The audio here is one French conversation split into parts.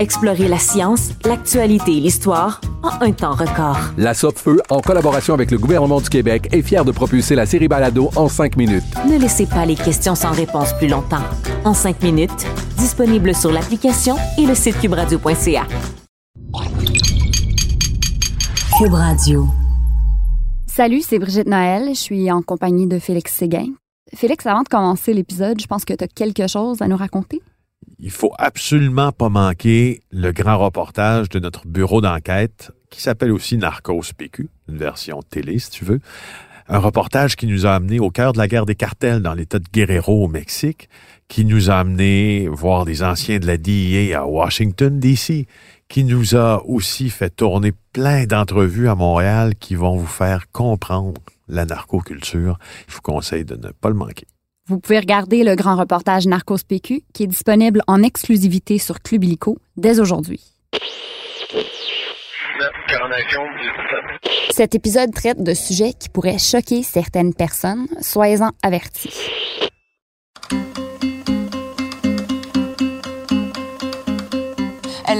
Explorez la science, l'actualité et l'histoire en un temps record. La Feu, en collaboration avec le gouvernement du Québec, est fière de propulser la série Balado en 5 minutes. Ne laissez pas les questions sans réponse plus longtemps. En 5 minutes, disponible sur l'application et le site cubradio.ca. Cube Radio. Salut, c'est Brigitte Noël. Je suis en compagnie de Félix Séguin. Félix, avant de commencer l'épisode, je pense que tu as quelque chose à nous raconter il faut absolument pas manquer le grand reportage de notre bureau d'enquête qui s'appelle aussi Narcos PQ, une version télé si tu veux. Un reportage qui nous a amené au cœur de la guerre des cartels dans l'État de Guerrero au Mexique, qui nous a amené voir des anciens de la DIA à Washington, D.C., qui nous a aussi fait tourner plein d'entrevues à Montréal qui vont vous faire comprendre la narcoculture. Je vous conseille de ne pas le manquer. Vous pouvez regarder le grand reportage Narcos PQ qui est disponible en exclusivité sur Club Illico dès aujourd'hui. Cet épisode traite de sujets qui pourraient choquer certaines personnes. Soyez-en avertis.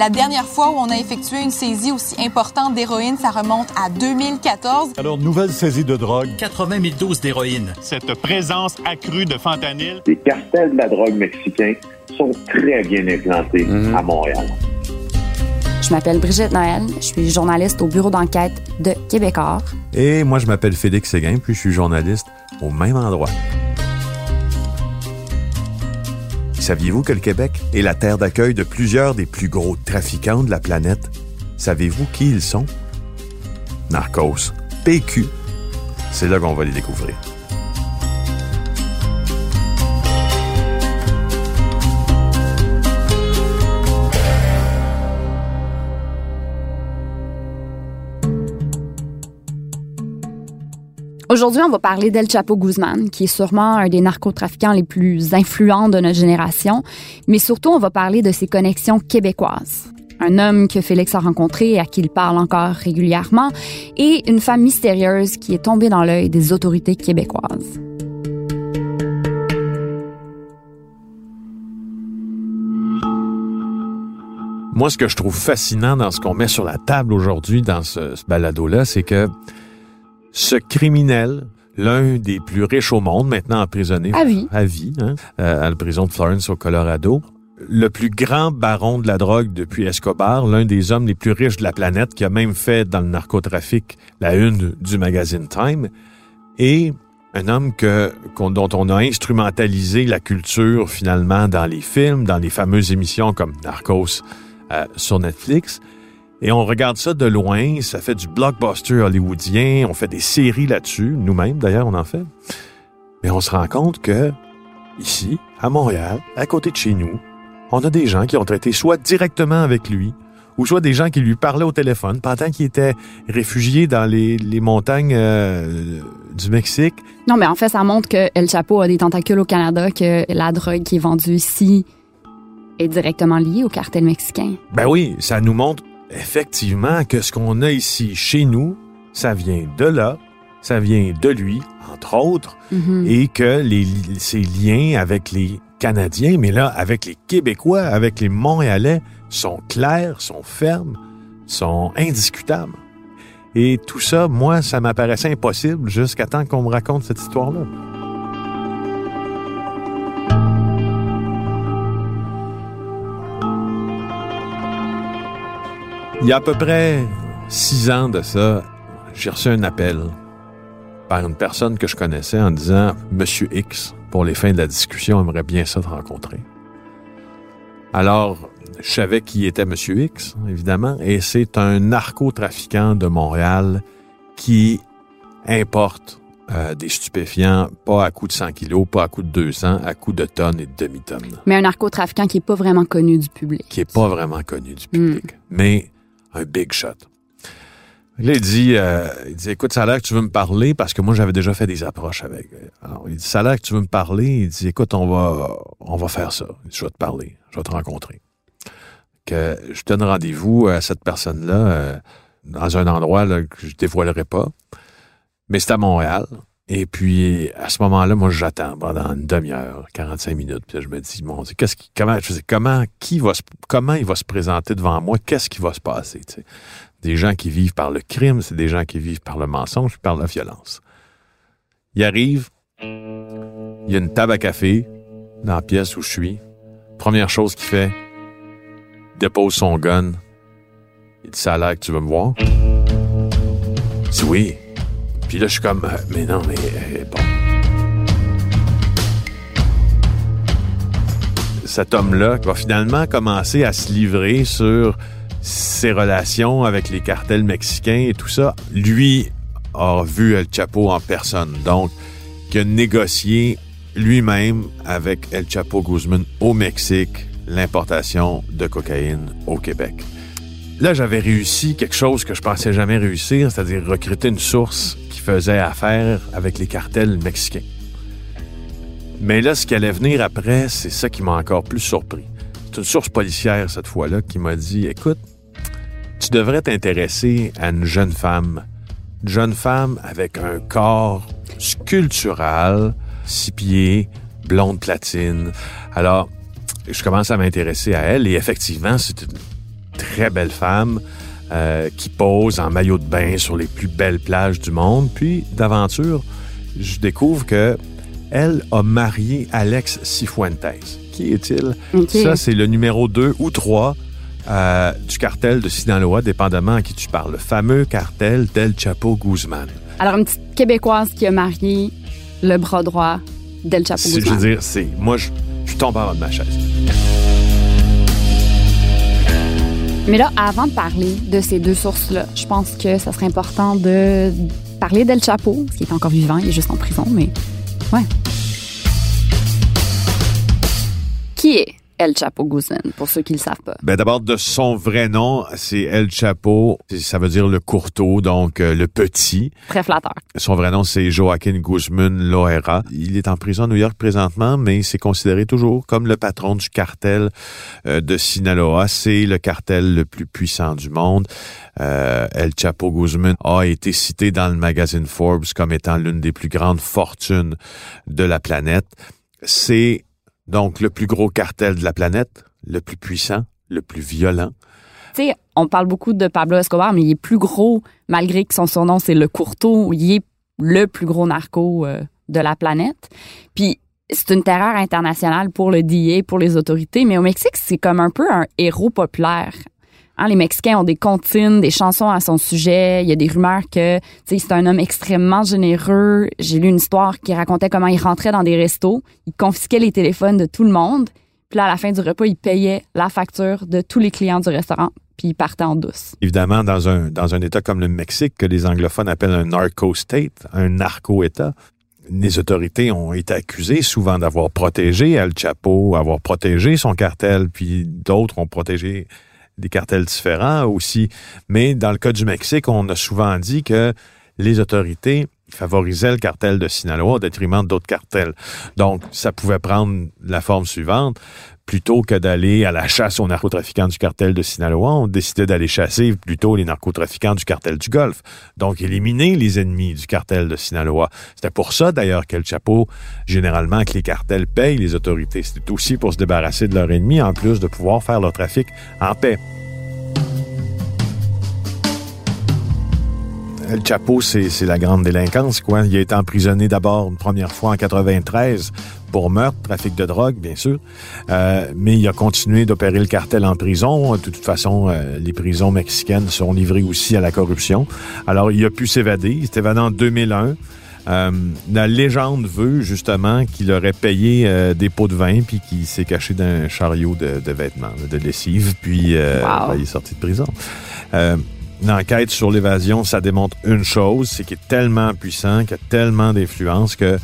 La dernière fois où on a effectué une saisie aussi importante d'héroïne, ça remonte à 2014. Alors, nouvelle saisie de drogue. 80 000 doses d'héroïne. Cette présence accrue de fentanyl. Les cartels de la drogue mexicains sont très bien implantés Mhm. à Montréal. Je m'appelle Brigitte Noël, je suis journaliste au bureau d'enquête de Québécois. Et moi, je m'appelle Félix Séguin, puis je suis journaliste au même endroit. Saviez-vous que le Québec est la terre d'accueil de plusieurs des plus gros trafiquants de la planète? Savez-vous qui ils sont? Narcos, PQ. C'est là qu'on va les découvrir. Aujourd'hui, on va parler d'El Chapo Guzman, qui est sûrement un des narcotrafiquants les plus influents de notre génération, mais surtout, on va parler de ses connexions québécoises. Un homme que Félix a rencontré et à qui il parle encore régulièrement, et une femme mystérieuse qui est tombée dans l'œil des autorités québécoises. Moi, ce que je trouve fascinant dans ce qu'on met sur la table aujourd'hui dans ce, ce balado-là, c'est que ce criminel, l'un des plus riches au monde, maintenant emprisonné À vie. à, vie hein, euh, à la prison de Florence au Colorado, le plus grand baron de la drogue depuis Escobar, l'un des hommes les plus riches de la planète, qui a même fait dans le narcotrafic la une du magazine Time, et un homme que, dont on a instrumentalisé la culture finalement dans les films, dans les fameuses émissions comme Narcos euh, sur Netflix. Et on regarde ça de loin, ça fait du blockbuster hollywoodien, on fait des séries là-dessus, nous-mêmes d'ailleurs on en fait. Mais on se rend compte que ici, à Montréal, à côté de chez nous, on a des gens qui ont traité soit directement avec lui, ou soit des gens qui lui parlaient au téléphone pendant qu'il était réfugié dans les, les montagnes euh, du Mexique. Non, mais en fait, ça montre que El Chapo a des tentacules au Canada, que la drogue qui est vendue ici est directement liée au cartel mexicain. Ben oui, ça nous montre effectivement que ce qu'on a ici chez nous, ça vient de là, ça vient de lui, entre autres, Mhm. et que les, ces liens avec les Canadiens, mais là, avec les Québécois, avec les Montréalais, sont clairs, sont fermes, sont indiscutables. Et tout ça, moi, ça m'apparaissait impossible jusqu'à temps qu'on me raconte cette histoire-là. Il y a à peu près six ans de ça, j'ai reçu un appel par une personne que je connaissais en disant Monsieur X, pour les fins de la discussion, aimerait bien ça te rencontrer. Alors, je savais qui était Monsieur X, évidemment, et c'est un narcotrafiquant de Montréal qui importe euh, des stupéfiants, pas à coût de 100 kilos, pas à coût de 200, à coût de tonnes et de demi-tonnes. Mais un narcotrafiquant qui est pas vraiment connu du public. Qui est pas vraiment connu du public, mais un big shot. Là, il dit, euh, il dit, écoute, ça a l'air que tu veux me parler parce que moi, j'avais déjà fait des approches avec. Alors, il dit, ça a l'air que tu veux me parler. Il dit, écoute, on va, on va faire ça. Dit, je vais te parler. Je vais te rencontrer. Que je donne rendez-vous à cette personne-là euh, dans un endroit là, que je dévoilerai pas. Mais c'est à Montréal. Et puis, à ce moment-là, moi, j'attends pendant une demi-heure, 45 minutes. Puis là, je me dis, mon Dieu, qu'est-ce qui, comment, comment, qui va se, comment il va se présenter devant moi? Qu'est-ce qui va se passer? tu sais? Des gens qui vivent par le crime, c'est des gens qui vivent par le mensonge, par la violence. Il arrive, il y a une table à café dans la pièce où je suis. Première chose qu'il fait, il dépose son gun. Il dit, ça a l'air que tu veux me voir? Je dis oui. Puis là, je suis comme, euh, mais non, mais euh, bon. Cet homme-là va finalement commencer à se livrer sur ses relations avec les cartels mexicains et tout ça. Lui a vu El Chapo en personne, donc qui a négocié lui-même avec El Chapo Guzman au Mexique l'importation de cocaïne au Québec. Là, j'avais réussi quelque chose que je pensais jamais réussir, c'est-à-dire recruter une source faisait affaire avec les cartels mexicains. Mais là, ce qui allait venir après, c'est ça qui m'a encore plus surpris. C'est une source policière cette fois-là qui m'a dit Écoute, tu devrais t'intéresser à une jeune femme. Une jeune femme avec un corps sculptural, six pieds, blonde platine. Alors, je commence à m'intéresser à elle et effectivement, c'est une très belle femme euh, qui pose en maillot de bain sur les plus belles plages du monde. Puis, d'aventure, je découvre que elle a marié Alex Cifuentes. Qui est-il? Okay. Ça, c'est le numéro 2 ou 3 euh, du cartel de Sinaloa, dépendamment à qui tu parles. Le fameux cartel d'El Chapo Guzman. Alors, une petite Québécoise qui a marié le bras droit d'El Chapo C'est- Je Guzman. veux dire, c'est. Moi, je, je tombe en bas de ma chaise. Mais là, avant de parler de ces deux sources-là, je pense que ça serait important de parler d'El Chapo, qui est encore vivant, il est juste en prison, mais ouais. Qui est El Chapo Guzman, pour ceux qui ne le savent pas? Ben d'abord de son vrai nom, c'est El Chapo, ça veut dire le courteau, donc euh, le petit. Très flatteur. Son vrai nom, c'est Joaquin Guzman Loera. Il est en prison à New York présentement, mais c'est considéré toujours comme le patron du cartel euh, de Sinaloa. C'est le cartel le plus puissant du monde. Euh, El Chapo Guzman a été cité dans le magazine Forbes comme étant l'une des plus grandes fortunes de la planète. C'est donc le plus gros cartel de la planète, le plus puissant, le plus violent. Tu sais, on parle beaucoup de Pablo Escobar, mais il est plus gros, malgré que son surnom, c'est le courteau. Il est le plus gros narco euh, de la planète. Puis, c'est une terreur internationale pour le DIA, pour les autorités, mais au Mexique, c'est comme un peu un héros populaire. Hein, les Mexicains ont des comptines, des chansons à son sujet. Il y a des rumeurs que c'est un homme extrêmement généreux. J'ai lu une histoire qui racontait comment il rentrait dans des restos, il confisquait les téléphones de tout le monde, puis là, à la fin du repas, il payait la facture de tous les clients du restaurant, puis il partait en douce. Évidemment, dans un, dans un État comme le Mexique, que les anglophones appellent un narco-state, un narco-État, les autorités ont été accusées souvent d'avoir protégé El Chapo, avoir protégé son cartel, puis d'autres ont protégé des cartels différents aussi. Mais dans le cas du Mexique, on a souvent dit que les autorités favorisaient le cartel de Sinaloa au détriment d'autres cartels. Donc, ça pouvait prendre la forme suivante. Plutôt que d'aller à la chasse aux narcotrafiquants du cartel de Sinaloa, on décidait d'aller chasser plutôt les narcotrafiquants du cartel du Golfe. Donc, éliminer les ennemis du cartel de Sinaloa. C'était pour ça, d'ailleurs, qu'El Chapo, généralement, que les cartels payent les autorités. C'était aussi pour se débarrasser de leurs ennemis, en plus de pouvoir faire leur trafic en paix. El Chapo, c'est la grande délinquance, quoi. Il a été emprisonné d'abord une première fois en 93 pour meurtre, trafic de drogue, bien sûr. Euh, mais il a continué d'opérer le cartel en prison. De toute façon, euh, les prisons mexicaines sont livrées aussi à la corruption. Alors, il a pu s'évader. Il s'est évadé en 2001. Euh, la légende veut justement qu'il aurait payé euh, des pots de vin puis qu'il s'est caché dans un chariot de, de vêtements, de lessive, puis euh, Wow. ben, il est sorti de prison. Euh, L'enquête sur l'évasion, ça démontre une chose, c'est qu'il est tellement puissant, qu'il a tellement d'influence que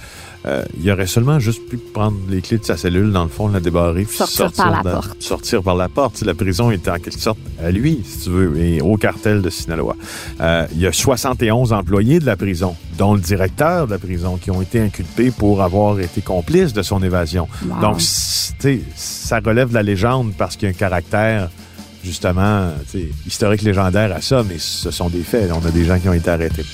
euh, il aurait seulement juste pu prendre les clés de sa cellule, dans le fond, la débarrer, puis Sortir par la porte. Sortir par la porte. La prison était en quelque sorte à lui, si tu veux, et au cartel de Sinaloa. Euh, il y a 71 employés de la prison, dont le directeur de la prison, qui ont été inculpés pour avoir été complices de son évasion. Wow. Donc, ça relève de la légende parce qu'il y a un caractère, justement, historique légendaire à ça, mais ce sont des faits. On a des gens qui ont été arrêtés.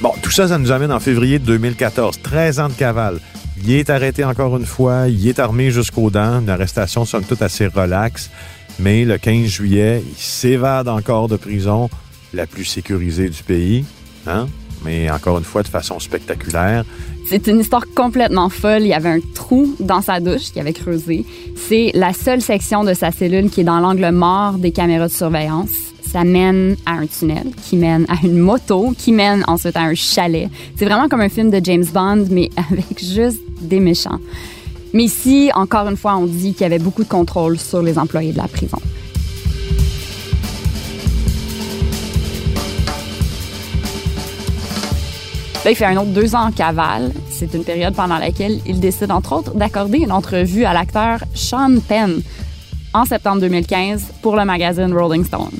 Bon, tout ça, ça nous amène en février de 2014. 13 ans de cavale. Il est arrêté encore une fois. Il est armé jusqu'aux dents. Une arrestation, somme toute, assez relaxe. Mais le 15 juillet, il s'évade encore de prison, la plus sécurisée du pays. Hein? Mais encore une fois, de façon spectaculaire. C'est une histoire complètement folle. Il y avait un trou dans sa douche qu'il avait creusé. C'est la seule section de sa cellule qui est dans l'angle mort des caméras de surveillance. Ça mène à un tunnel qui mène à une moto qui mène ensuite à un chalet. C'est vraiment comme un film de James Bond, mais avec juste des méchants. Mais ici, encore une fois, on dit qu'il y avait beaucoup de contrôle sur les employés de la prison. Il fait un autre deux ans en cavale. C'est une période pendant laquelle il décide, entre autres, d'accorder une entrevue à l'acteur Sean Penn en septembre 2015 pour le magazine Rolling Stone.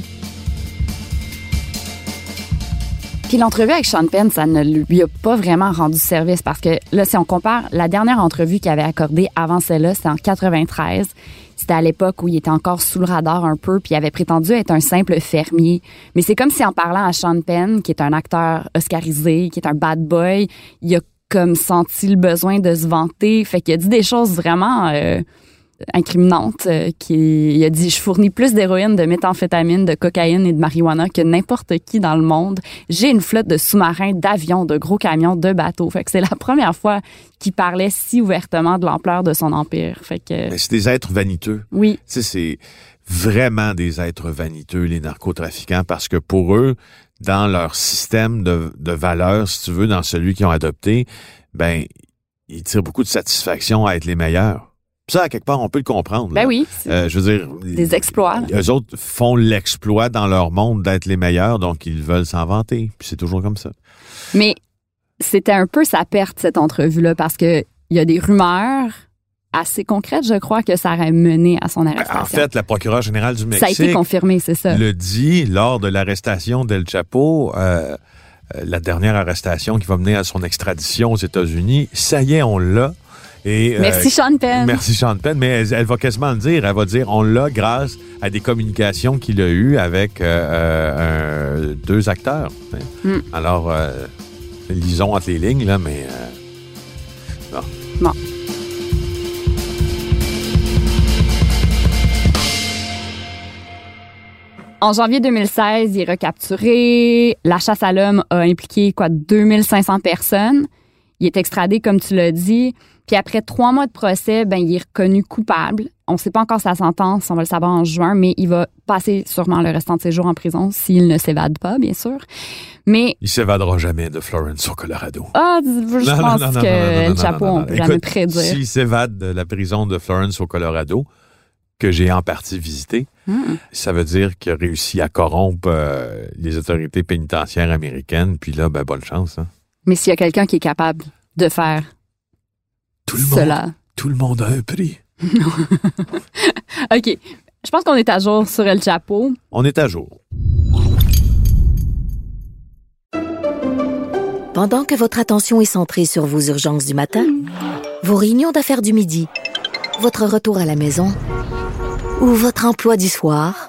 Puis l'entrevue avec Sean Penn, ça ne lui a pas vraiment rendu service parce que là, si on compare la dernière entrevue qu'il avait accordée avant celle-là, c'était en 93. C'était à l'époque où il était encore sous le radar un peu, puis il avait prétendu être un simple fermier. Mais c'est comme si en parlant à Sean Penn, qui est un acteur oscarisé, qui est un bad boy, il a comme senti le besoin de se vanter. Fait qu'il a dit des choses vraiment euh, incriminantes. euh, qui, il a dit Je fournis plus d'héroïne, de méthamphétamine, de cocaïne et de marijuana que n'importe qui dans le monde. J'ai une flotte de sous-marins, d'avions, de gros camions, de bateaux. Fait que c'est la première fois qu'il parlait si ouvertement de l'ampleur de son empire. Fait que. C'est des êtres vaniteux. Oui. Tu sais, c'est vraiment des êtres vaniteux, les narcotrafiquants, parce que pour eux, dans leur système de, de valeurs, si tu veux, dans celui qu'ils ont adopté, ben, ils tirent beaucoup de satisfaction à être les meilleurs. Puis Ça, à quelque part, on peut le comprendre. Ben là. oui, Euh, je veux dire, des exploits. eux autres font l'exploit dans leur monde d'être les meilleurs, donc ils veulent s'en vanter. Puis c'est toujours comme ça. Mais c'était un peu sa perte, cette entrevue-là, parce que il y a des rumeurs assez concrètes, je crois, que ça aurait mené à son arrestation. En fait, la procureure générale du Mexique ça a été confirmé, c'est ça. le dit lors de l'arrestation d'El Chapo, euh, euh, la dernière arrestation qui va mener à son extradition aux États-Unis. Ça y est, on l'a. Et, euh, Merci, Sean Penn. Merci Sean Penn, mais elle, elle va quasiment le dire. Elle va dire on l'a grâce à des communications qu'il a eues avec euh, euh, un- deux acteurs. Mm. Alors, lisons entre les lignes, là, mais... bon. Bon. En janvier 2016, il est recapturé. La chasse à l'homme a impliqué quoi 2500 personnes. Il est extradé, comme tu l'as dit. Puis après trois mois de procès, ben il est reconnu coupable. On ne sait pas encore sa sentence, on va le savoir en juin, mais il va passer sûrement le restant de ses jours en prison s'il ne s'évade pas, bien sûr. Mais Il s'évadera jamais de Florence au Colorado. ah, je Non, pense non, non, non, que le chapeau, on peut jamais prédire. S'il s'évade de la prison de Florence au Colorado, que j'ai en partie visité, Hmm. ça veut dire qu'il a réussi à corrompre euh, les autorités pénitentiaires américaines. Puis là, ben, bonne chance. hein. Mais s'il y a quelqu'un qui est capable de faire Tout le cela. monde, tout le monde a un prix. OK. Je pense qu'on est à jour sur El Chapo. On est à jour. Pendant que votre attention est centrée sur vos urgences du matin, vos réunions d'affaires du midi, votre retour à la maison ou votre emploi du soir,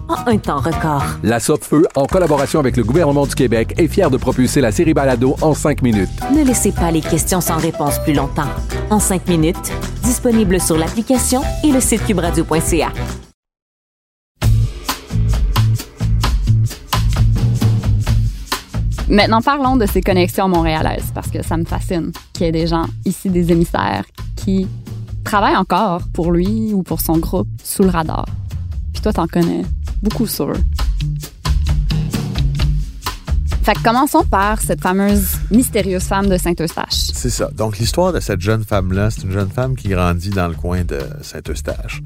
en un temps record. La Feu, en collaboration avec le gouvernement du Québec, est fière de propulser la série Balado en 5 minutes. Ne laissez pas les questions sans réponse plus longtemps. En 5 minutes, disponible sur l'application et le site cubradio.ca. Maintenant, parlons de ces connexions montréalaises, parce que ça me fascine qu'il y ait des gens ici, des émissaires, qui travaillent encore pour lui ou pour son groupe sous le radar. Puis toi, t'en connais beaucoup sur eux. Fait que commençons par cette fameuse mystérieuse femme de Saint-Eustache. C'est ça. Donc, l'histoire de cette jeune femme-là, c'est une jeune femme qui grandit dans le coin de Saint-Eustache.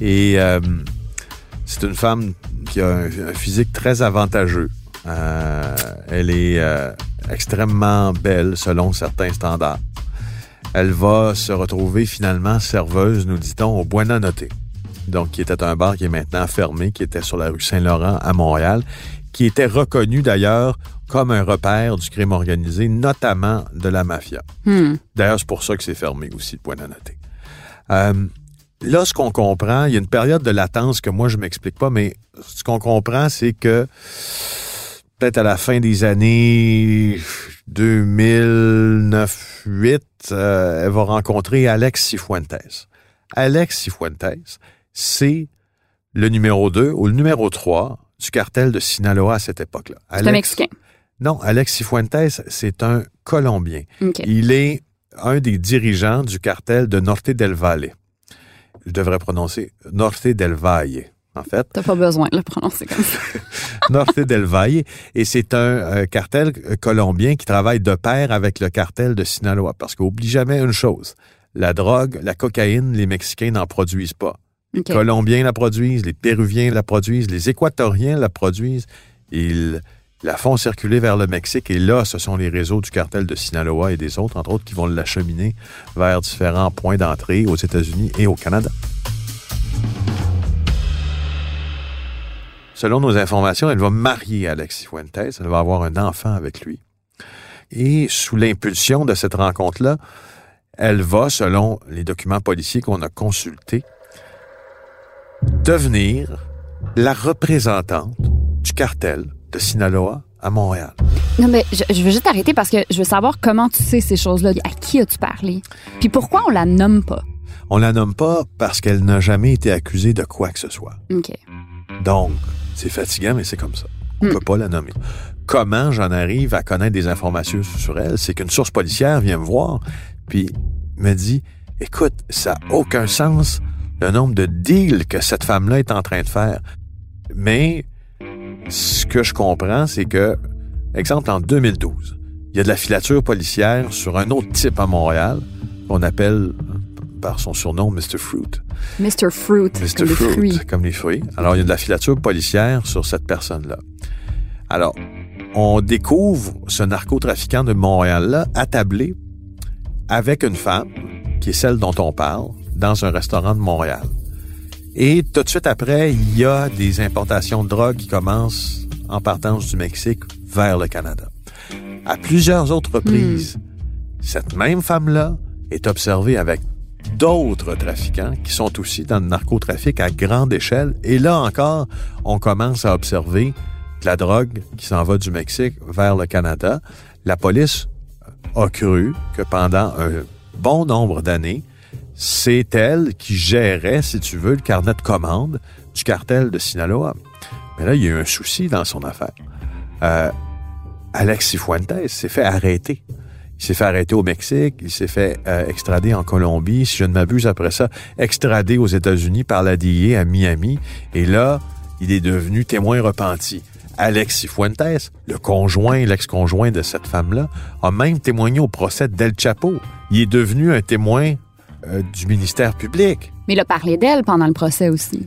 Et euh, c'est une femme qui a un, physique très avantageux. Euh, elle est euh, extrêmement belle selon certains standards. Elle va se retrouver finalement serveuse, nous dit-on, au Buena Notte. Donc, qui était un bar qui est maintenant fermé, qui était sur la rue Saint-Laurent à Montréal, qui était reconnu d'ailleurs comme un repère du crime organisé, notamment de la mafia. Hmm. D'ailleurs, c'est pour ça que c'est fermé aussi, le Buena Notte. Euh, là, ce qu'on comprend, il y a une période de latence que moi, je m'explique pas, mais ce qu'on comprend, c'est que peut-être à la fin des années 2009-8, euh, elle va rencontrer Alex Cifuentes. Alex Cifuentes, c'est le numéro 2 ou le numéro 3 du cartel de Sinaloa à cette époque-là. C'est un Mexicain? Non, Alex Cifuentes, c'est un Colombien. Il est un des dirigeants du cartel de Norte del Valle. Je devrais prononcer Norte del Valle en fait. T'as pas besoin de le prononcer comme ça. Norte del Valle. Et c'est un euh, cartel colombien qui travaille de pair avec le cartel de Sinaloa. Parce qu'oublie jamais une chose. La drogue, la cocaïne, les Mexicains n'en produisent pas. Les Colombiens la produisent, les Péruviens la produisent, les Équatoriens la produisent. Ils la font circuler vers le Mexique. Et là, ce sont les réseaux du cartel de Sinaloa et des autres, entre autres, qui vont l'acheminer vers différents points d'entrée aux États-Unis et au Canada. Selon nos informations, elle va marier Alexis Fuentes, elle va avoir un enfant avec lui. Et sous l'impulsion de cette rencontre-là, elle va, selon les documents policiers qu'on a consultés, devenir la représentante du cartel de Sinaloa à Montréal. Non, mais je, veux juste arrêter parce que je veux savoir comment tu sais ces choses-là. À qui as-tu parlé? Puis pourquoi on la nomme pas? On la nomme pas parce qu'elle n'a jamais été accusée de quoi que ce soit. OK. Donc, c'est fatigant, mais c'est comme ça. On ne hmm. peut pas la nommer. Comment j'en arrive à connaître des informations sur elle? C'est qu'une source policière vient me voir, puis me dit, écoute, ça n'a aucun sens le nombre de deals que cette femme-là est en train de faire. Mais ce que je comprends, c'est que, exemple, en 2012, il y a de la filature policière sur un autre type à Montréal qu'on appelle par son surnom Mr. Fruit. Mr. Fruit, Mr. comme Fruit, les fruits. comme les fruits. Alors, il y a de la filature policière sur cette personne-là. Alors, on découvre ce narcotrafiquant de Montréal-là attablé avec une femme, qui est celle dont on parle, dans un restaurant de Montréal. Et tout de suite après, il y a des importations de drogue qui commencent en partance du Mexique vers le Canada. À plusieurs autres reprises, Hmm. cette même femme-là est observée avec d'autres trafiquants qui sont aussi dans le narcotrafic à grande échelle. Et là encore, on commence à observer de la drogue qui s'en va du Mexique vers le Canada. La police a cru que pendant un bon nombre d'années, c'est elle qui gérait, si tu veux, le carnet de commande du cartel de Sinaloa. Mais là, il y a eu un souci dans son affaire. Euh, Alex Cifuentes s'est fait arrêter. Il s'est fait arrêter au Mexique, il s'est fait euh, extrader en Colombie, si je ne m'abuse après ça, extradé aux États-Unis par la DIA à Miami. Et là, il est devenu témoin repenti. Alex Cifuentes, le conjoint, l'ex-conjoint de cette femme-là, a même témoigné au procès d'El Chapo. Il est devenu un témoin euh, du ministère public. Mais il a parlé d'elle pendant le procès aussi.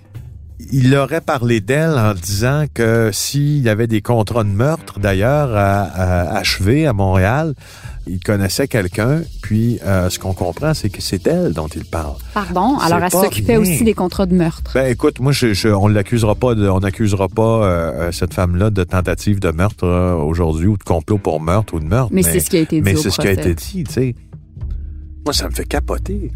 Il aurait parlé d'elle en disant que s'il y avait des contrats de meurtre, d'ailleurs, à, à achever à Montréal, il connaissait quelqu'un, puis euh, ce qu'on comprend, c'est que c'est elle dont il parle. Pardon? Alors, elle s'occupait aussi des contrats de meurtre. Ben écoute, moi je, je- on l'accusera pas de, on n'accusera pas euh, cette femme-là de tentative de meurtre euh, aujourd'hui ou de complot pour meurtre ou de meurtre. Mais c'est ce qui a été dit Mais c'est ce qui a été dit, tu sais. Moi ça me fait capoter.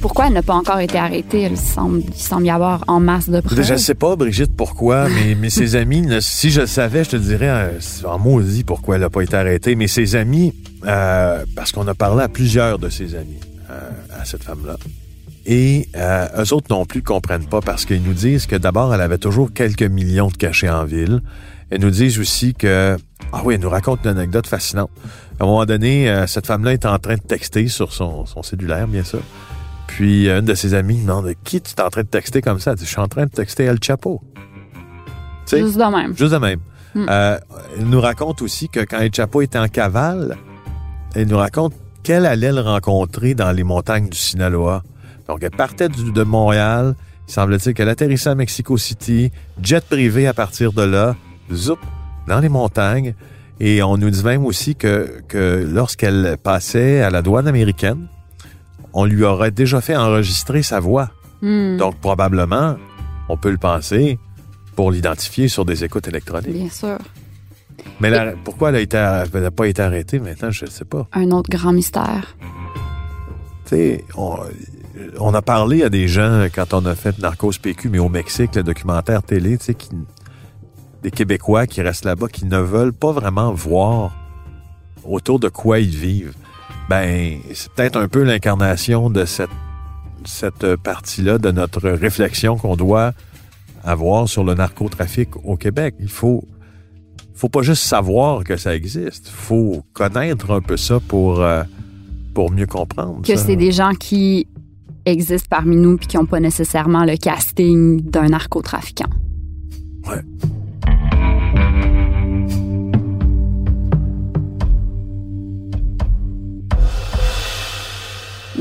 Pourquoi elle n'a pas encore été arrêtée? Il semble, il semble y avoir en masse de preuves. Je ne sais pas, Brigitte, pourquoi, mais, mais ses amis, ne- si je le savais, je te dirais euh, en maudit pourquoi elle n'a pas été arrêtée. Mais ses amis, euh, parce qu'on a parlé à plusieurs de ses amis, euh, à cette femme-là. Et euh, eux autres non plus comprennent pas parce qu'ils nous disent que d'abord, elle avait toujours quelques millions de cachets en ville. Ils nous disent aussi que... Ah oui, elle nous raconte une anecdote fascinante. À un moment donné, euh, cette femme-là est en train de texter sur son, son cellulaire, bien sûr. Puis euh, une de ses amies demande Qui tu es en train de texter comme ça? Elle dit Je suis en train de texter El Chapo. Juste de même. Juste de même. Hmm. Euh, elle nous raconte aussi que quand El Chapo était en cavale, elle nous raconte qu'elle allait le rencontrer dans les montagnes du Sinaloa. Donc, elle partait du- de Montréal. Il semble-t-il qu'elle atterrissait à Mexico City, jet privé à partir de là, zoup, dans les montagnes. Et on nous dit même aussi que, que lorsqu'elle passait à la douane américaine, on lui aurait déjà fait enregistrer sa voix. Hmm. Donc, probablement, on peut le penser, pour l'identifier sur des écoutes électroniques. Bien sûr. Mais la- pourquoi elle a été, elle n'a pas été arrêtée maintenant, je ne sais pas. Un autre grand mystère. Tu sais, on, on a parlé à des gens quand on a fait Narcos PQ, mais au Mexique, le documentaire télé, tu sais, qui, des Québécois qui restent là-bas, qui ne veulent pas vraiment voir autour de quoi ils vivent. Ben, c'est peut-être un peu l'incarnation de cette, cette partie-là de notre réflexion qu'on doit avoir sur le narcotrafic au Québec. Il faut, faut pas juste savoir que ça existe. faut connaître un peu ça pour, euh, pour mieux comprendre. Que c'est des gens qui existent parmi nous puis qui n'ont pas nécessairement le casting d'un narcotrafiquant. Ouais.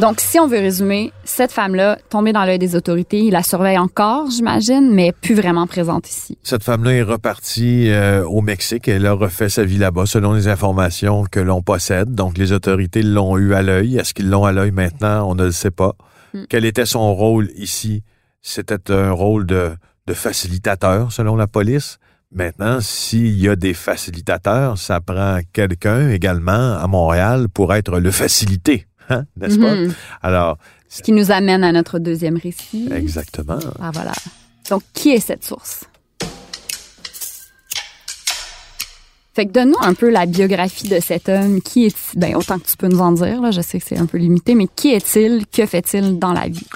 Donc, si on veut résumer, cette femme-là, tombée dans l'œil des autorités, il la surveille encore, j'imagine, mais plus vraiment présente ici. Cette femme-là est repartie euh, au Mexique. Elle a refait sa vie là-bas selon les informations que l'on possède. Donc, les autorités l'ont eu à l'œil. Est-ce qu'ils l'ont à l'œil maintenant? On ne le sait pas. Mm. Quel était son rôle ici? C'était un rôle de, de facilitateur selon la police. Maintenant, s'il y a des facilitateurs, ça prend quelqu'un également à Montréal pour être le facilité, hein, n'est-ce Mhm. pas? Alors, Ce qui nous amène à notre deuxième récit. exactement. Ah, voilà. Donc, qui est cette source? Fait que donne-nous un peu la biographie de cet homme. Qui est Ben, autant que tu peux nous en dire, là, je sais que c'est un peu limité, mais qui est-il? Que fait-il dans la vie?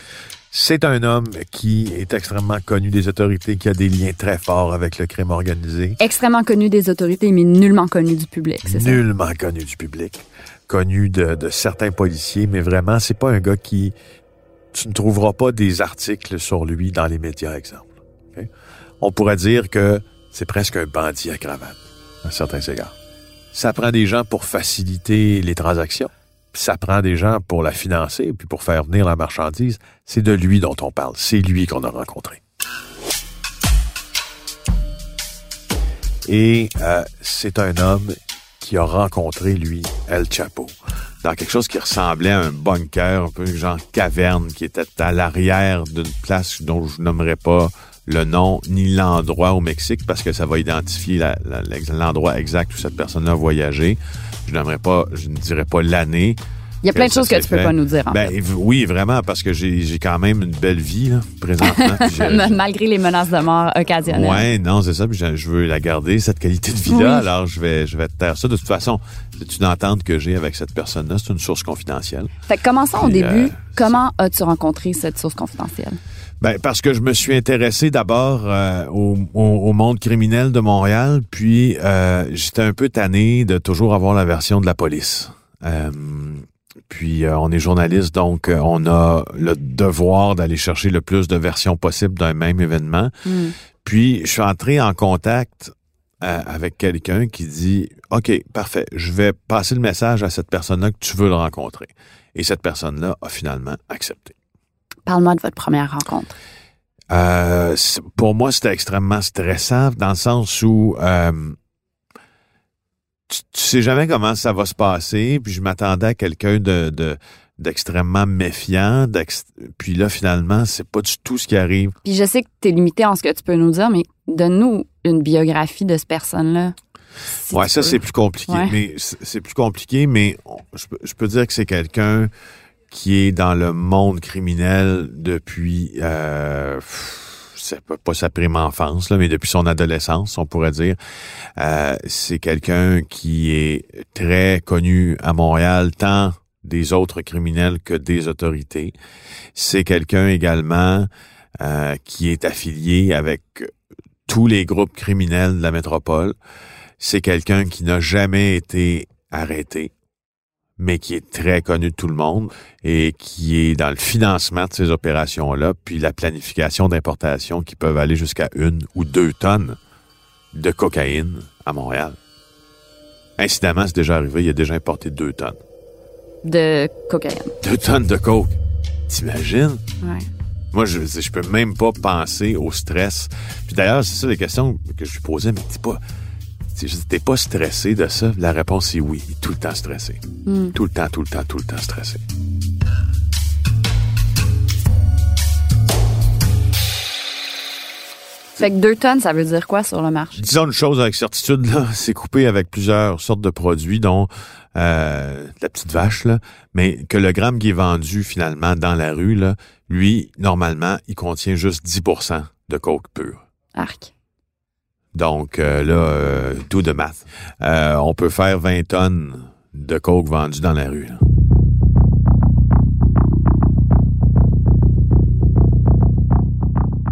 C'est un homme qui est extrêmement connu des autorités, qui a des liens très forts avec le crime organisé. Extrêmement connu des autorités, mais nullement connu du public, c'est ça? Nullement connu du public, connu de, certains policiers, mais vraiment, c'est pas un gars qui... Tu ne trouveras pas des articles sur lui dans les médias, exemple. On pourrait dire que c'est presque un bandit à cravate, à certains égards. Ça prend des gens pour faciliter les transactions. Ça prend des gens pour la financer, puis pour faire venir la marchandise. C'est de lui dont on parle. C'est lui qu'on a rencontré. Et euh, c'est un homme qui a rencontré, lui, El Chapo, dans quelque chose qui ressemblait à un bunker, un peu genre caverne, qui était à l'arrière d'une place dont je nommerai pas le nom ni l'endroit au Mexique, parce que ça va identifier l'endroit exact où cette personne-là a voyagé. Je n'aimerais pas, je ne dirais pas l'année. Il y a plein de choses que tu peux fait. pas nous dire, en Ben, oui, vraiment, parce que j'ai quand même une belle vie, là, présentement. Malgré les menaces de mort occasionnelles. Ouais, non, c'est ça. Puis je, je veux la garder, cette qualité de vie-là. Oui. Alors, je vais, je vais te taire ça. De toute façon, c'est une entente que j'ai avec cette personne-là. C'est une source confidentielle. Fait que commençons au début. euh, Comment as-tu rencontré cette source confidentielle? Ben, parce que je me suis intéressé d'abord euh, au, au- au monde criminel de Montréal, puis euh, j'étais un peu tanné de toujours avoir la version de la police. Euh, Puis euh, on est journaliste, donc euh, on a le devoir d'aller chercher le plus de versions possibles d'un même événement. Hmm. Puis je suis entré en contact euh, avec quelqu'un qui dit OK, parfait, je vais passer le message à cette personne-là que tu veux le rencontrer. Et cette personne-là a finalement accepté. Parle-moi de votre première rencontre. Pour moi, c'était extrêmement stressant dans le sens où tu, tu sais jamais comment ça va se passer. Puis je m'attendais à quelqu'un de, de- d'extrêmement méfiant. Puis là, finalement, c'est pas du tout ce qui arrive. Puis je sais que tu es limité en ce que tu peux nous dire, mais donne-nous une biographie de cette personne-là. si ouais, ça c'est plus compliqué. Ouais. Mais c'est plus compliqué, mais je, peux- je peux dire que c'est quelqu'un qui est dans le monde criminel depuis euh, pff, pas, pas sa prime enfance, mais depuis son adolescence, on pourrait dire. Euh, c'est quelqu'un qui est très connu à Montréal, tant des autres criminels que des autorités. C'est quelqu'un également euh, qui est affilié avec tous les groupes criminels de la métropole. C'est quelqu'un qui n'a jamais été arrêté, mais qui est très connu de tout le monde et qui est dans le financement de ces opérations-là, puis la planification d'importation qui peuvent aller jusqu'à une ou deux tonnes de cocaïne à Montréal. Incidemment, c'est déjà arrivé, il a déjà importé deux tonnes. De cocaïne. Deux tonnes de coke. T'imagines? Ouais. Moi, je je peux même pas penser au stress. Puis d'ailleurs, c'est ça les questions que je lui posais, mais t'es pas, t'es- je dis, t'es pas stressé de ça? La réponse est oui. Tout le temps stressé. Hmm. Tout le temps, tout le temps, tout le temps stressé. Fait que deux tonnes, ça veut dire quoi sur le marché? Disons une chose avec certitude, là, c'est coupé avec plusieurs sortes de produits, dont euh, la petite vache, là, mais que le gramme qui est vendu finalement dans la rue, là, lui, normalement, il contient juste 10% de coke pure. Arc. Donc euh, là, euh, tout de maths. Euh, on peut faire 20 tonnes de coke vendues dans la rue. là.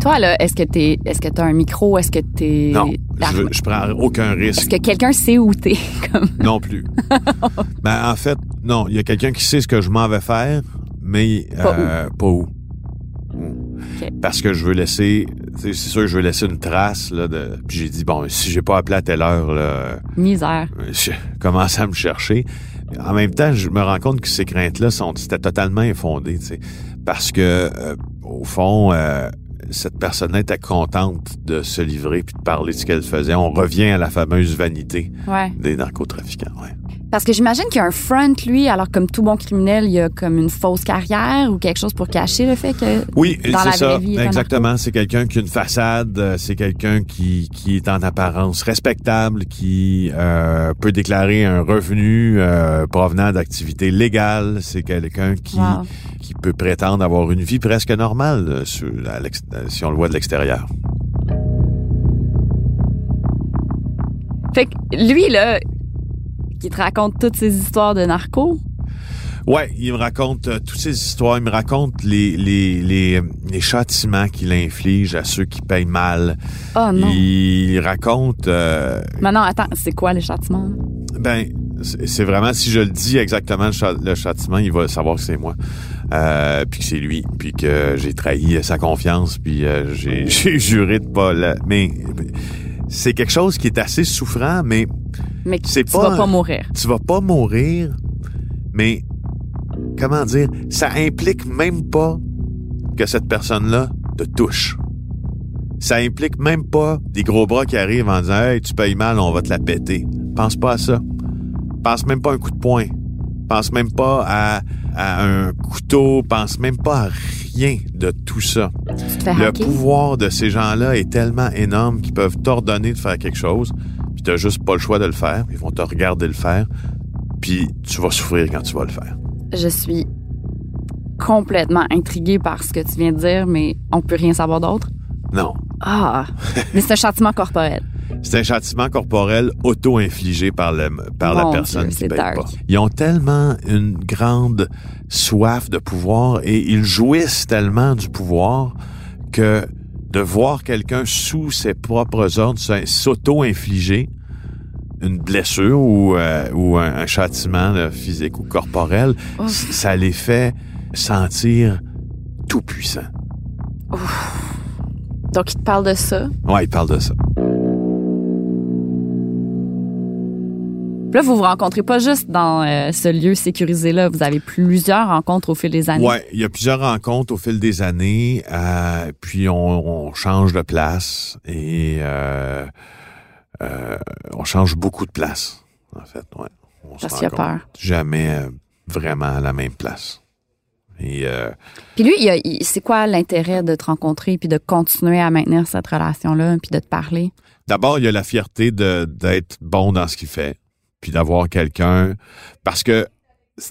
Toi, là, est-ce que t'es, est-ce que t'as un micro? Est-ce que t'es. Non, je, je prends aucun Est-ce risque. que quelqu'un sait où t'es? Comme... Non plus. ben, en fait, non, il y a quelqu'un qui sait ce que je m'en vais faire, mais Pas euh, pas où. Parce que je veux laisser, c'est sûr que je veux laisser une trace là. De, puis j'ai dit bon, si j'ai pas appelé à telle heure, là, Misère. je commence à me chercher. En même temps, je me rends compte que ces craintes-là sont c'était totalement infondées, parce que euh, au fond, euh, cette personne-là était contente de se livrer puis de parler de ce qu'elle faisait. On revient à la fameuse vanité Ouais. des narcotrafiquants. Ouais. Parce que j'imagine qu'il y a un front, lui, alors comme tout bon criminel, il y a comme une fausse carrière ou quelque chose pour cacher le fait que Oui, c'est ça. vie, Exactement. C'est quelqu'un qui a une façade. euh, C'est quelqu'un qui, qui est en apparence respectable, qui euh, peut déclarer un revenu euh, provenant d'activités légales. C'est quelqu'un qui, Wow. qui peut prétendre avoir une vie presque normale sur- à l'ex- si on le voit de l'extérieur. Fait que lui, là, qui te raconte toutes ces histoires de narco, Ouais, il me raconte euh, toutes ces histoires. Il me raconte les, les, les, les châtiments qu'il inflige à ceux qui payent mal. Oh non. Il raconte... euh, Maintenant, attends, c'est quoi le châtiment? Ben, c'est vraiment, si je le dis exactement le, châtiment, il va savoir que c'est moi. Euh, puis que c'est lui, puis que j'ai trahi sa confiance, puis euh, j'ai j'ai juré de pas le... Mais c'est quelque chose qui est assez souffrant, mais Mais tu pas... vas pas mourir. Tu vas pas mourir, mais comment dire, ça implique même pas que cette personne-là te touche. Ça implique même pas des gros bras qui arrivent en disant Hey, tu payes mal, on va te la péter. Pense pas à ça. Pense même pas à un coup de poing. Pense même pas à, à un couteau. Pense même pas à rien de tout ça. Le hacker? pouvoir de ces gens-là est tellement énorme qu'ils peuvent t'ordonner de faire quelque chose, t'as juste pas le choix de le faire. Ils vont te regarder le faire, puis tu vas souffrir quand tu vas le faire. Je suis complètement intriguée par ce que tu viens de dire, mais on peut rien savoir d'autre? Non. Ah! mais c'est un châtiment corporel. C'est un châtiment corporel auto-infligé par, le, par la personne Dieu, qui paye dark. pas. Ils ont tellement une grande soif de pouvoir et ils jouissent tellement du pouvoir que de voir quelqu'un sous ses propres ordres s'auto-infliger une blessure ou, euh, ou un, un châtiment là, physique ou corporel, Ouf. ça les fait sentir tout puissants. Donc, il te parle de ça? Ouais, il parle de ça. Puis Là, vous vous rencontrez pas juste dans euh, ce lieu sécurisé-là. Vous avez plusieurs rencontres au fil des années. Ouais, il y a plusieurs rencontres au fil des années, euh, puis on, on change de place et euh, on change beaucoup de place, en fait. Ouais. On se Parce qu'il y a rencontre peur. Jamais euh, vraiment à la même place. Et euh, Puis lui, il a- il- c'est quoi l'intérêt de te rencontrer puis de continuer à maintenir cette relation-là puis de te parler? D'abord, il y a la fierté de d'être bon dans ce qu'il fait, puis d'avoir quelqu'un parce que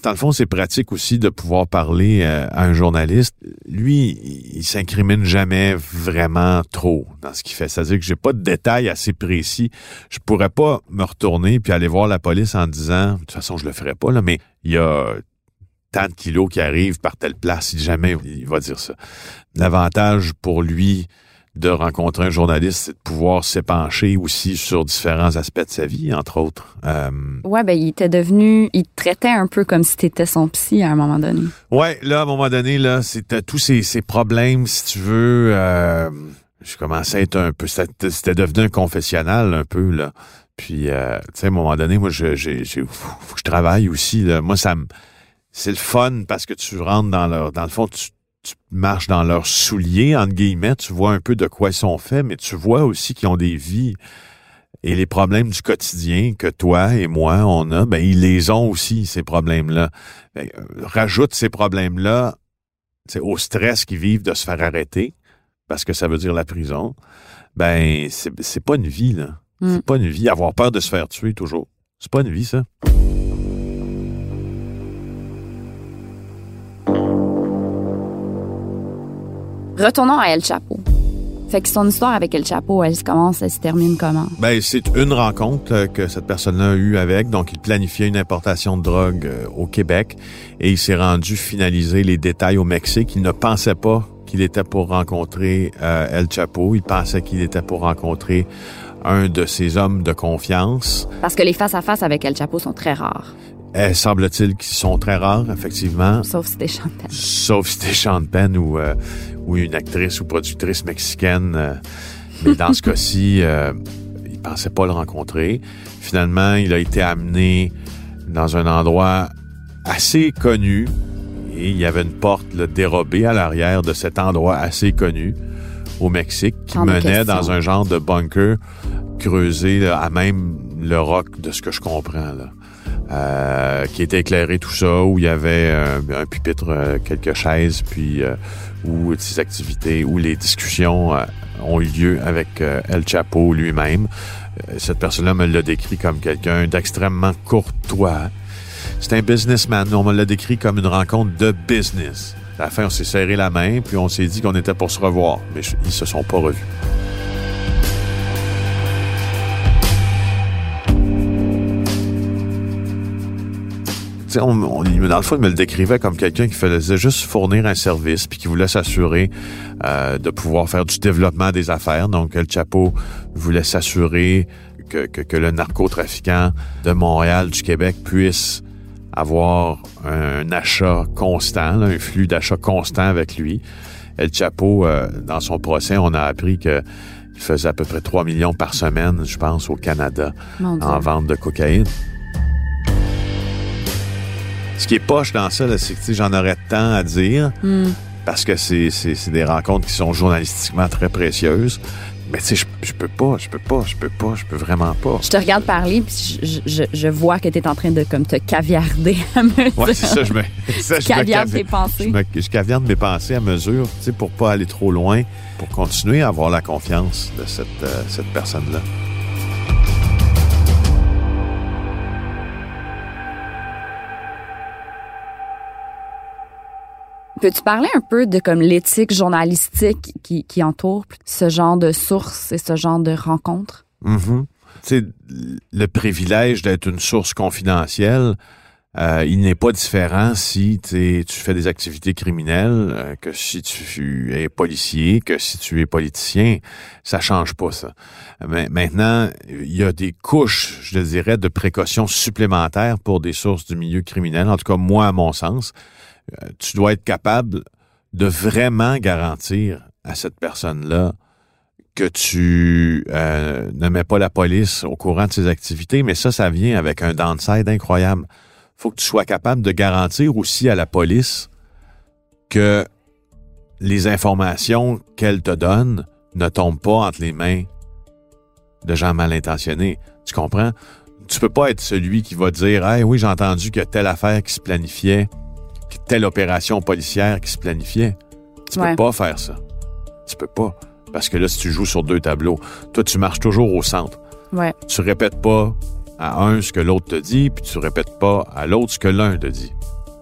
dans le fond, c'est pratique aussi de pouvoir parler euh, à un journaliste. Lui, il, s'incrimine jamais vraiment trop dans ce qu'il fait. C'est-à-dire que j'ai pas de détails assez précis. Je pourrais pas me retourner puis aller voir la police en disant, de toute façon, je le ferais pas là, mais il y a tant de kilos qui arrivent par telle place. Si jamais il va dire ça. L'avantage pour lui de rencontrer un journaliste, c'est de pouvoir s'épancher aussi sur différents aspects de sa vie, entre autres. Euh, Ouais, ben il était devenu, il te traitait un peu comme si t'étais son psy à un moment donné. ouais, là, à un moment donné, là, c'était tous ces, ces problèmes, si tu veux. Euh, je commençais à être un peu, c'était devenu un confessionnal un peu là. Puis, euh, tu sais, à un moment donné, moi, je, j'ai, faut que je travaille aussi. Là. Moi, ça me, c'est le fun parce que tu rentres dans leur, dans le fond, tu, tu marches dans leurs souliers entre guillemets, tu vois un peu de quoi ils sont faits, mais tu vois aussi qu'ils ont des vies et les problèmes du quotidien que toi et moi on a, ben ils les ont aussi ces problèmes-là. Ben, euh, rajoute ces problèmes-là au stress qu'ils vivent de se faire arrêter parce que ça veut dire la prison. Ben c'est c'est pas une vie là. Mm. C'est pas une vie. Avoir peur de se faire tuer toujours. C'est pas une vie ça. Retournons à El Chapo. Fait que son histoire avec El Chapo, elle se commence, elle se termine comment? Ben, c'est une rencontre euh, que cette personne-là a eue avec. Donc, il planifiait une importation de drogue euh, au Québec et il s'est rendu finaliser les détails au Mexique. Il ne pensait pas qu'il était pour rencontrer euh, El Chapo. Il pensait qu'il était pour rencontrer un de ses hommes de confiance. Parce que les face-à-face avec El Chapo sont très rares. Eh, semble-t-il qu'ils sont très rares, effectivement. Sauf si t'es Chantal. Sauf si t'es Sean Penn ou, euh, ou une actrice ou productrice mexicaine. euh, mais dans ce cas-ci, euh, il pensait pas le rencontrer. Finalement, il a été amené dans un endroit assez connu et il y avait une porte là, dérobée à l'arrière de cet endroit assez connu au Mexique qui menait question. dans un genre de bunker creusé là, à même le roc de ce que je comprends là. Euh, qui était éclairé tout ça, où il y avait euh, un pupitre, euh, quelques chaises, puis euh, où ces activités, où les discussions ont eu lieu avec El Chapo lui-même. Cette personne-là me l'a décrit comme quelqu'un d'extrêmement courtois. C'est un businessman. On me l'a décrit comme une rencontre de business. À la fin, on s'est serré la main, puis on s'est dit qu'on était pour se revoir, mais ils se sont pas revus. On, dans le fond, il me le décrivait comme quelqu'un qui faisait juste fournir un service puis qui voulait s'assurer euh, de pouvoir faire du développement des affaires. Donc, El Chapo voulait s'assurer que, que, que le narcotrafiquant de Montréal, du Québec, puisse avoir un achat constant, là, un flux d'achat constant avec lui. El Chapo, euh, dans son procès, on a appris que il faisait à peu près 3 millions par semaine, je pense, au Canada, en vente de cocaïne. Ce qui est poche dans ça, c'est que tu j'en aurais tant à dire Hmm. parce que c'est, des rencontres qui sont journalistiquement très précieuses. Mais tu sais, je, je peux pas, je peux pas, je peux pas, je peux vraiment pas. Je te regarde parler, puis je, je, je vois que t'es en train de comme te caviarder à mesure. Ouais, c'est ça, je me, ça, je me caviardes cavi- tes pensées. Je, me, je caviarde mes pensées à mesure, tu sais, pour pas aller trop loin, pour continuer à avoir la confiance de cette, euh, cette personne-là. Peux-tu parler un peu de comme l'éthique journalistique qui, qui entoure ce genre de sources et ce genre de rencontres? Tu sais, le privilège d'être une source confidentielle, Euh, il n'est pas différent si tu fais des activités criminelles euh, que si tu es policier, que si tu es politicien. Ça change pas ça. Mais maintenant, il y a des couches, je dirais, de précautions supplémentaires pour des sources du milieu criminel. En tout cas, moi, à mon sens, tu dois être capable de vraiment garantir à cette personne-là que tu euh, ne mets pas la police au courant de ses activités, mais ça, ça vient avec un downside incroyable. faut que tu sois capable de garantir aussi à la police que les informations qu'elle te donne ne tombent pas entre les mains de gens mal intentionnés. Tu comprends? Tu peux pas être celui qui va dire Hey, oui, j'ai entendu qu'il y a telle affaire qui se planifiait, telle opération policière qui se planifiait. Tu peux pas faire ça. Tu peux pas. Parce que là, si tu joues sur deux tableaux, toi, tu marches toujours au centre. Ouais. Tu répètes pas à un ce que l'autre te dit, puis tu répètes pas à l'autre ce que l'un te dit.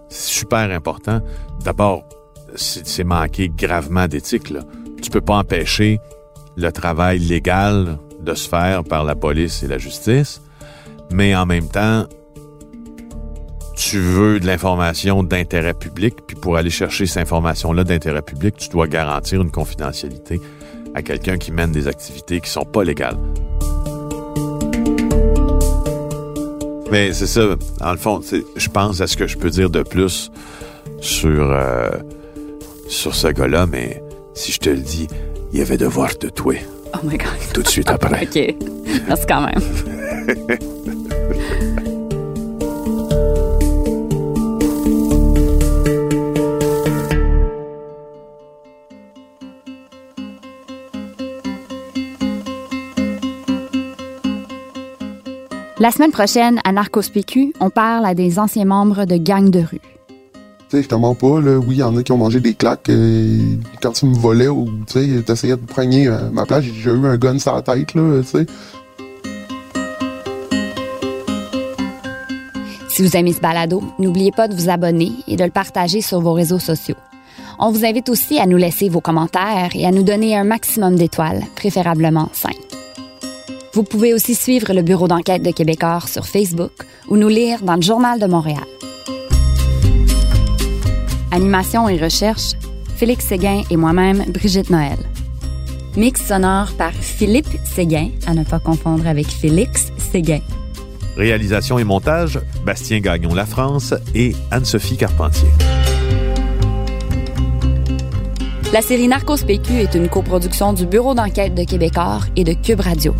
C'est super important. D'abord, c'est manquer gravement d'éthique. Là. Tu peux pas empêcher le travail légal de se faire par la police et la justice, mais en même temps, tu veux de l'information d'intérêt public, puis pour aller chercher cette information-là d'intérêt public, tu dois garantir une confidentialité à quelqu'un qui mène des activités qui sont pas légales. Mais c'est ça, en le fond, je pense à ce que je peux dire de plus sur, euh, sur ce gars-là, mais si je te le dis, il avait devoir te tuer. Oh my God. Tout de suite après. OK. Merci quand même. La semaine prochaine, à Narcos PQ, on parle à des anciens membres de gangs de rue. Tu sais, je te mens pas, là. Oui, il y en a qui ont mangé des claques euh, quand ils me volaient ou, tu sais, t'essayais de prendre euh, ma place. J'ai eu un gun sur la tête, là, tu sais. Si vous aimez ce balado, n'oubliez pas de vous abonner et de le partager sur vos réseaux sociaux. On vous invite aussi à nous laisser vos commentaires et à nous donner un maximum d'étoiles, préférablement 5. Vous pouvez aussi suivre le bureau d'enquête de Québécois sur Facebook ou nous lire dans le Journal de Montréal. Animation et recherche, Félix Séguin et moi-même, Brigitte Noël. Mix sonore par Philippe Séguin, à ne pas confondre avec Félix Séguin. Réalisation et montage, Bastien Gagnon La France et Anne-Sophie Carpentier. La série Narcos PQ est une coproduction du Bureau d'enquête de Québécois et de Cube Radio.